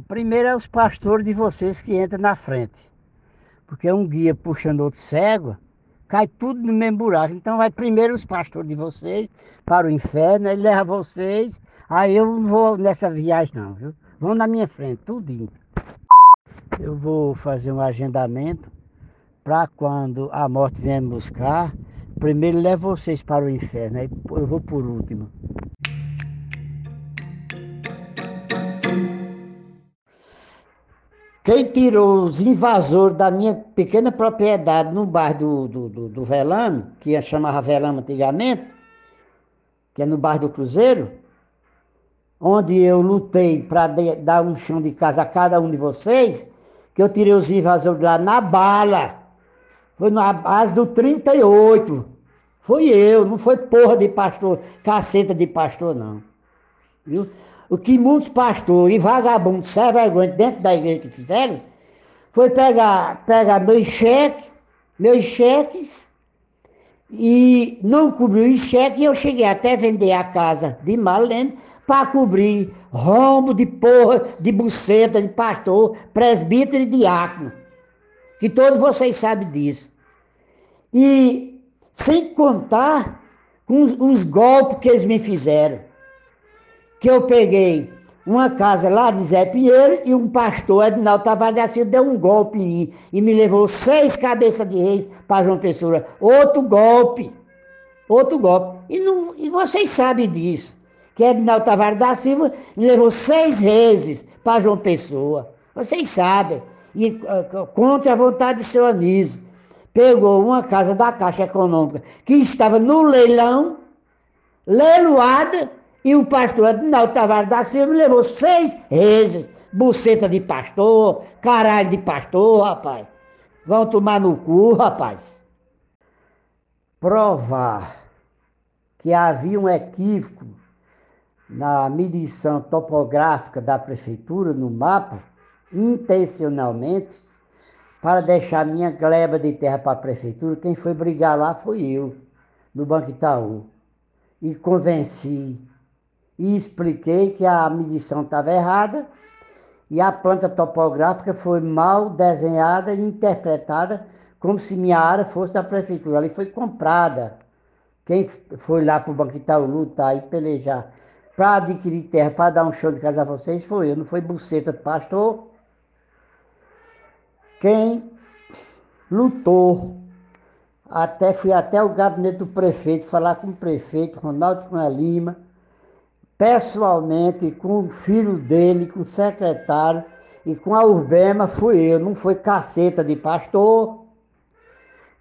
primeiro é os pastores de vocês que entram na frente. Porque um guia puxando outro cego, cai tudo no mesmo buraco. Então vai primeiro os pastores de vocês para o inferno, ele leva vocês. Aí eu não vou nessa viagem não, viu? Vão na minha frente, tudinho. Eu vou fazer um agendamento para quando a morte vier me buscar, primeiro levo vocês para o inferno, aí eu vou por último. Quem tirou os invasores da minha pequena propriedade no bairro do, do, do, do Velame, que chamava Velame antigamente, que é no bairro do Cruzeiro, onde eu lutei para dar um chão de casa a cada um de vocês, que eu tirei os invasores lá na bala. Foi na base do 38. Foi eu, não foi porra de pastor, caceta de pastor, não. Viu? O que muitos pastores e vagabundos sem vergonha dentro da igreja que fizeram foi pegar, pegar meus cheques, meus cheques, e não cobriu os cheques, e eu cheguei até vender a casa de Marlene para cobrir rombo de porra, de buceta, de pastor, presbítero e diácono. Que todos vocês sabem disso. E sem contar com os, os golpes que eles me fizeram que eu peguei uma casa lá de Zé Pinheiro e um pastor, Edinaldo Tavares da Silva, deu um golpe em mim e me levou seis cabeças de reis para João Pessoa. Outro golpe. Outro golpe. E, não, e vocês sabem disso. Que Edinaldo Tavares da Silva me levou seis vezes para João Pessoa. Vocês sabem. E uh, contra a vontade de seu Anísio. Pegou uma casa da Caixa Econômica que estava no leilão, leiloada, e o pastor Adinaldo Tavares da Silva levou seis vezes. Buceta de pastor, caralho de pastor, rapaz. Vão tomar no cu, rapaz. Provar que havia um equívoco na medição topográfica da prefeitura no mapa, intencionalmente, para deixar minha gleba de terra para a prefeitura. Quem foi brigar lá foi eu, no Banco Itaú. E convenci e expliquei que a medição estava errada e a planta topográfica foi mal desenhada e interpretada como se minha área fosse da prefeitura. Ali foi comprada. Quem foi lá para o Banco Itaú lutar e pelejar para adquirir terra, para dar um show de casa a vocês, foi eu, não foi buceta do pastor. Quem lutou, até fui até o gabinete do prefeito, falar com o prefeito, Ronaldo Cunha Lima, pessoalmente com o filho dele, com o secretário e com a Urbema fui eu, não foi caceta de pastor.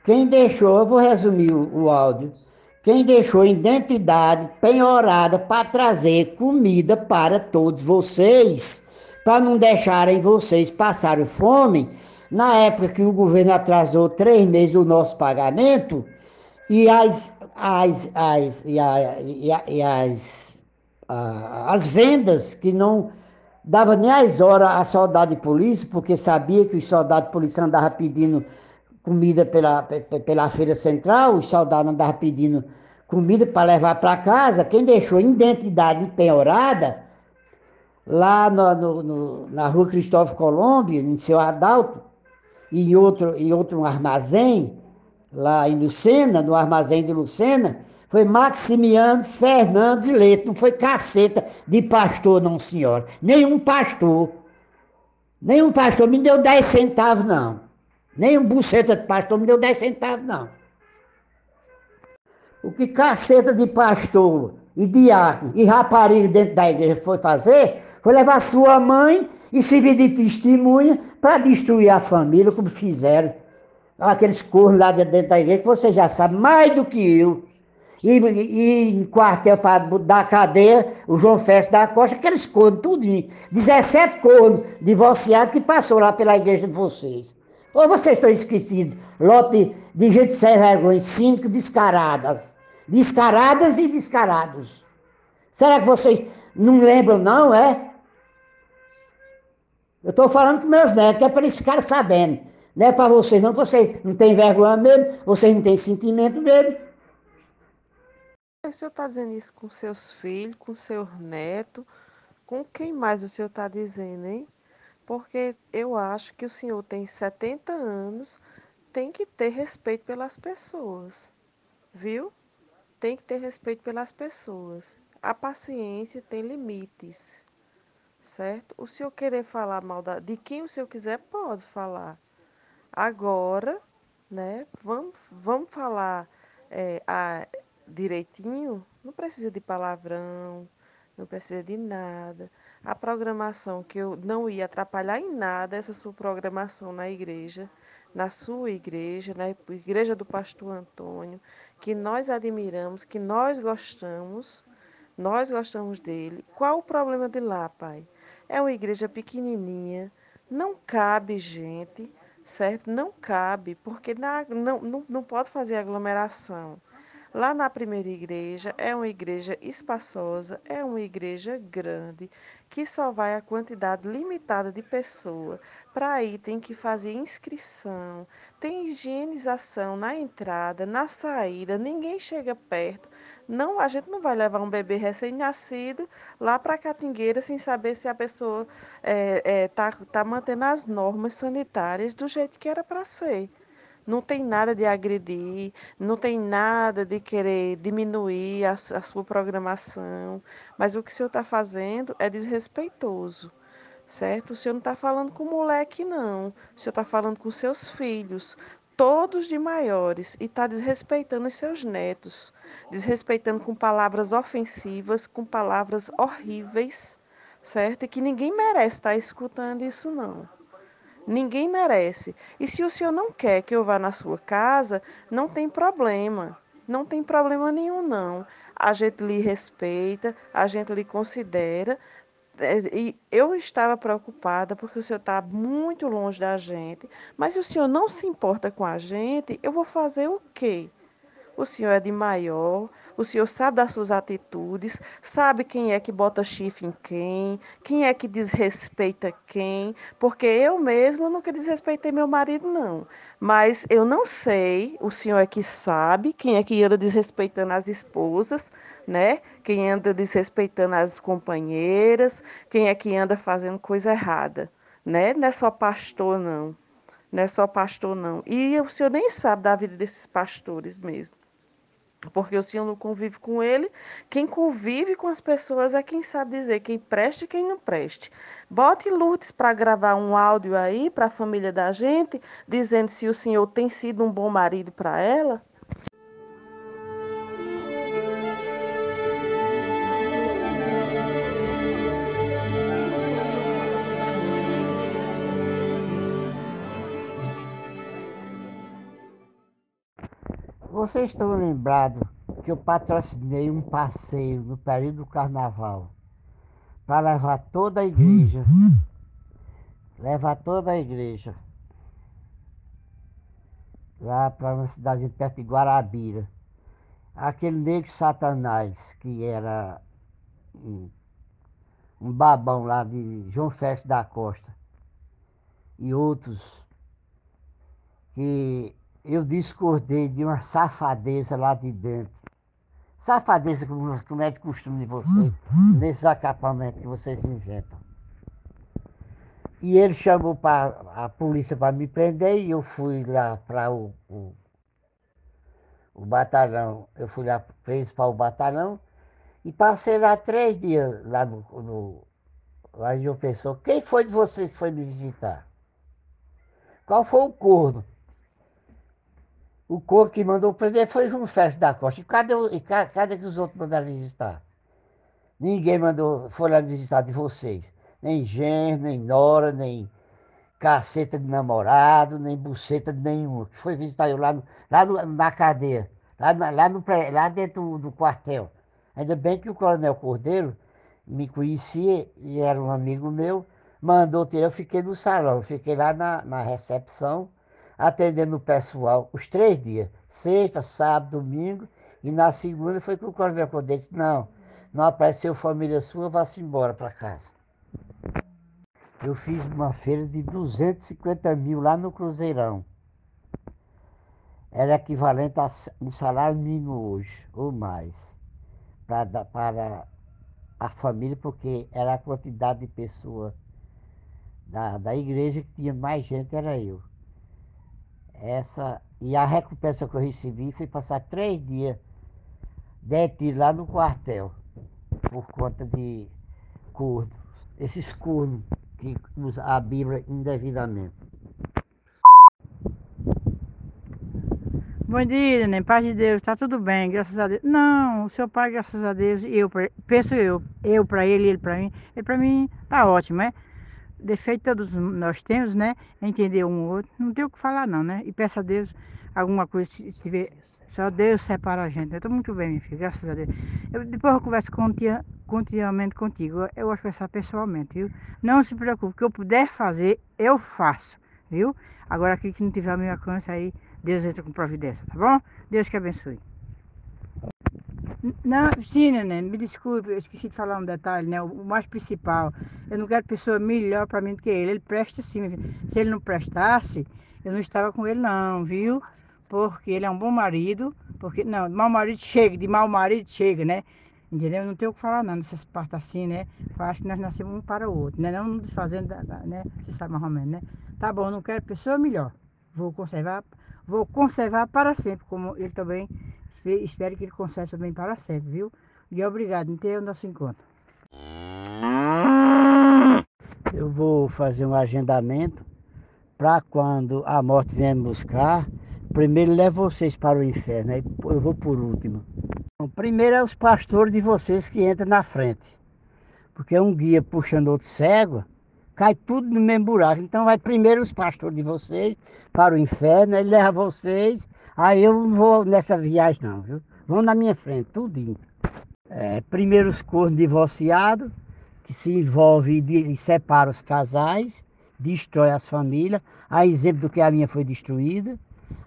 Quem deixou, eu vou resumir o, o áudio, quem deixou identidade penhorada para trazer comida para todos vocês, para não deixarem vocês passarem fome, na época que o governo atrasou três meses o nosso pagamento, e as, as, as, e, a, e, a, e as as vendas que não dava nem as horas a soldado de polícia, porque sabia que os soldados de polícia andavam pedindo comida pela, pela feira central, os soldados andavam pedindo comida para levar para casa. Quem deixou identidade empenhorada, lá no, no, no, na rua Cristóvão Colombo, em seu Adalto, e outro, em outro armazém, lá em Lucena, no armazém de Lucena, foi Maximiano Fernandes Leite, não foi caceta de pastor, não, senhora. Nenhum pastor. Nenhum pastor me deu 10 centavos, não. Nenhum buceta de pastor me deu 10 centavos, não. O que caceta de pastor e diácono e rapariga dentro da igreja foi fazer foi levar sua mãe e servir de testemunha para destruir a família, como fizeram aqueles cornos lá dentro da igreja, que você já sabe mais do que eu e, e em quartel dar cadeia, o João Festo da Costa, aqueles cornos, tudo, 17 cornos divorciados que passou lá pela igreja de vocês. Ou vocês estão esquecidos? Lote de gente sem vergonha, cinco descaradas. Descaradas e descarados. Será que vocês não lembram, não, é? Eu estou falando com meus netos, que é para eles ficarem sabendo. Não é para vocês, não. Vocês não têm vergonha mesmo, vocês não têm sentimento mesmo. O senhor está dizendo isso com seus filhos, com seus netos, com quem mais o senhor está dizendo, hein? Porque eu acho que o senhor tem 70 anos, tem que ter respeito pelas pessoas, viu? Tem que ter respeito pelas pessoas. A paciência tem limites, certo? O senhor querer falar mal de quem o senhor quiser, pode falar. Agora, né? Vamos, vamos falar é, a, direitinho. Não precisa de palavrão, não precisa de nada. A programação que eu não ia atrapalhar em nada essa sua programação na igreja, na sua igreja, na igreja do pastor Antônio, que nós admiramos, que nós gostamos, nós gostamos dele. Qual o problema de lá, pai? É uma igreja pequenininha, não cabe gente, certo? Não cabe, porque na, não, não, não pode fazer aglomeração. Lá na primeira igreja é uma igreja espaçosa, é uma igreja grande, que só vai a quantidade limitada de pessoa. Para ir tem que fazer inscrição, tem higienização na entrada, na saída, ninguém chega perto. Não, a gente não vai levar um bebê recém-nascido lá para a Catingueira sem saber se a pessoa está é, é, tá, tá mantendo as normas sanitárias do jeito que era para ser. Não tem nada de agredir, não tem nada de querer diminuir a, a sua programação, mas o que o senhor está fazendo é desrespeitoso, certo? O senhor não está falando com moleque, não. O senhor está falando com seus filhos, todos de maiores, e está desrespeitando os seus netos, desrespeitando com palavras ofensivas, com palavras horríveis, certo? E que ninguém merece estar tá escutando isso, não. Ninguém merece. E se o senhor não quer que eu vá na sua casa, não tem problema. Não tem problema nenhum, não. A gente lhe respeita, a gente lhe considera. É, e eu estava preocupada porque o senhor está muito longe da gente. Mas se o senhor não se importa com a gente, eu vou fazer o quê? O senhor é de maior, o senhor sabe das suas atitudes, sabe quem é que bota chifre em quem, quem é que desrespeita quem, porque eu mesma nunca desrespeitei meu marido, não. Mas eu não sei, o senhor é que sabe quem é que anda desrespeitando as esposas, né? Quem anda desrespeitando as companheiras, quem é que anda fazendo coisa errada, né? Não é só pastor, não. Não é só pastor, não. E o senhor nem sabe da vida desses pastores mesmo porque o senhor não convive com ele. Quem convive com as pessoas é quem sabe dizer quem preste e quem não preste. Bote Lourdes para gravar um áudio aí para a família da gente, dizendo se o senhor tem sido um bom marido para ela. Vocês estão lembrados que eu patrocinei um passeio no período do carnaval para levar toda a igreja. Levar toda a igreja. Lá para uma cidade perto de Guarabira. Aquele negro Satanás, que era um, um babão lá de João Feste da Costa. E outros que eu discordei de uma safadeza lá de dentro. Safadeza, como, como é de costume de vocês, nesses acampamentos que vocês inventam. E ele chamou pra, a polícia para me prender e eu fui lá para o, o, o, batalhão. Eu fui lá preso para o batalhão e passei lá três dias lá no, no lá em Pessoa. Quem foi de vocês que foi me visitar? Qual foi o corno? O corpo que mandou prender foi João Félix da Costa. E cadê, e cadê que os outros mandaram visitar? Ninguém mandou, foi lá visitar de vocês. Nem genro, nem nora, nem caceta de namorado, nem buceta de nenhum. Foi visitar eu lá, no, lá no, na cadeia, lá, na, lá, no, lá dentro do, do quartel. Ainda bem que o coronel Cordeiro me conhecia e era um amigo meu, mandou ter, eu fiquei no salão, fiquei lá na, na recepção atendendo o pessoal os três dias, sexta, sábado, domingo, e na segunda foi que o coronel Cordeiro disse, não, não apareceu família sua, vá-se embora para casa. Eu fiz uma feira de 250 mil lá no Cruzeirão. Era equivalente a um salário mínimo hoje, ou mais, para, para a família, porque era a quantidade de pessoas da, da igreja que tinha mais gente era eu. Essa, e a recompensa que eu recebi foi passar três dias detido lá no quartel, por conta de cornos, esses cornos que usam a Bíblia indevidamente. Bom dia, nem paz de Deus, tá tudo bem, graças a Deus. Não, o seu pai, graças a Deus, eu penso eu, eu para ele, ele para mim, ele para mim tá ótimo, é? Defeito todos nós temos, né? Entender um ou outro, não tem o que falar não, né? E peço a Deus alguma coisa, tiver, só Deus separa a gente. Eu tô muito bem, minha filha, graças a Deus. Eu, depois eu converso continua, continuamente contigo, eu vou conversar pessoalmente, viu? Não se preocupe, o que eu puder fazer, eu faço, viu? Agora aqui que não tiver a minha alcance aí, Deus entra com providência, tá bom? Deus que abençoe. Não, sim, neném, me desculpe, eu esqueci de falar um detalhe, né? O mais principal, eu não quero pessoa melhor para mim do que ele. Ele presta sim, se ele não prestasse, eu não estava com ele não, viu? Porque ele é um bom marido, porque, não, mau marido chega, de mau marido chega, né? Entendeu? Não tem o que falar não, nessas partes assim, né? Eu acho que nós nascemos um para o outro, né? Não desfazendo, né? Você sabe mais ou menos, né? Tá bom, não quero pessoa melhor. Vou conservar, vou conservar para sempre, como ele também espero que ele conserve também para sempre, viu? E obrigado em ter o nosso encontro. Eu vou fazer um agendamento para quando a morte vier me buscar, primeiro levo vocês para o inferno, aí eu vou por último. Bom, primeiro é os pastores de vocês que entram na frente. Porque um guia puxando outro cego, cai tudo no mesmo buraco. Então vai primeiro os pastores de vocês para o inferno, ele leva vocês Aí eu não vou nessa viagem não, viu? Vão na minha frente, tudinho. É, primeiro os cornos divorciados, que se envolve e separa os casais, destrói as famílias, a exemplo do que a minha foi destruída.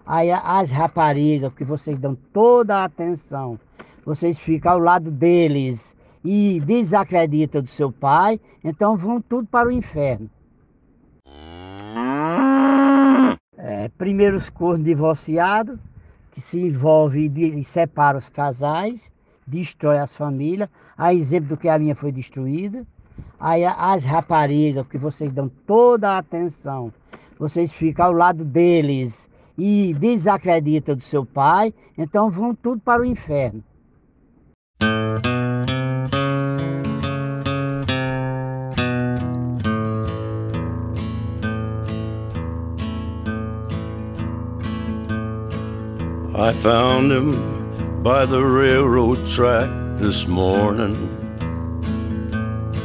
Aí as raparigas, que vocês dão toda a atenção, vocês ficam ao lado deles e desacreditam do seu pai, então vão tudo para o inferno. É, primeiro os cornos divorciados, que se envolve e separa os casais, destrói as famílias, a exemplo do que a minha foi destruída. Aí as raparigas, que vocês dão toda a atenção, vocês ficam ao lado deles e desacreditam do seu pai, então vão tudo para o inferno. I found him by the railroad track this morning.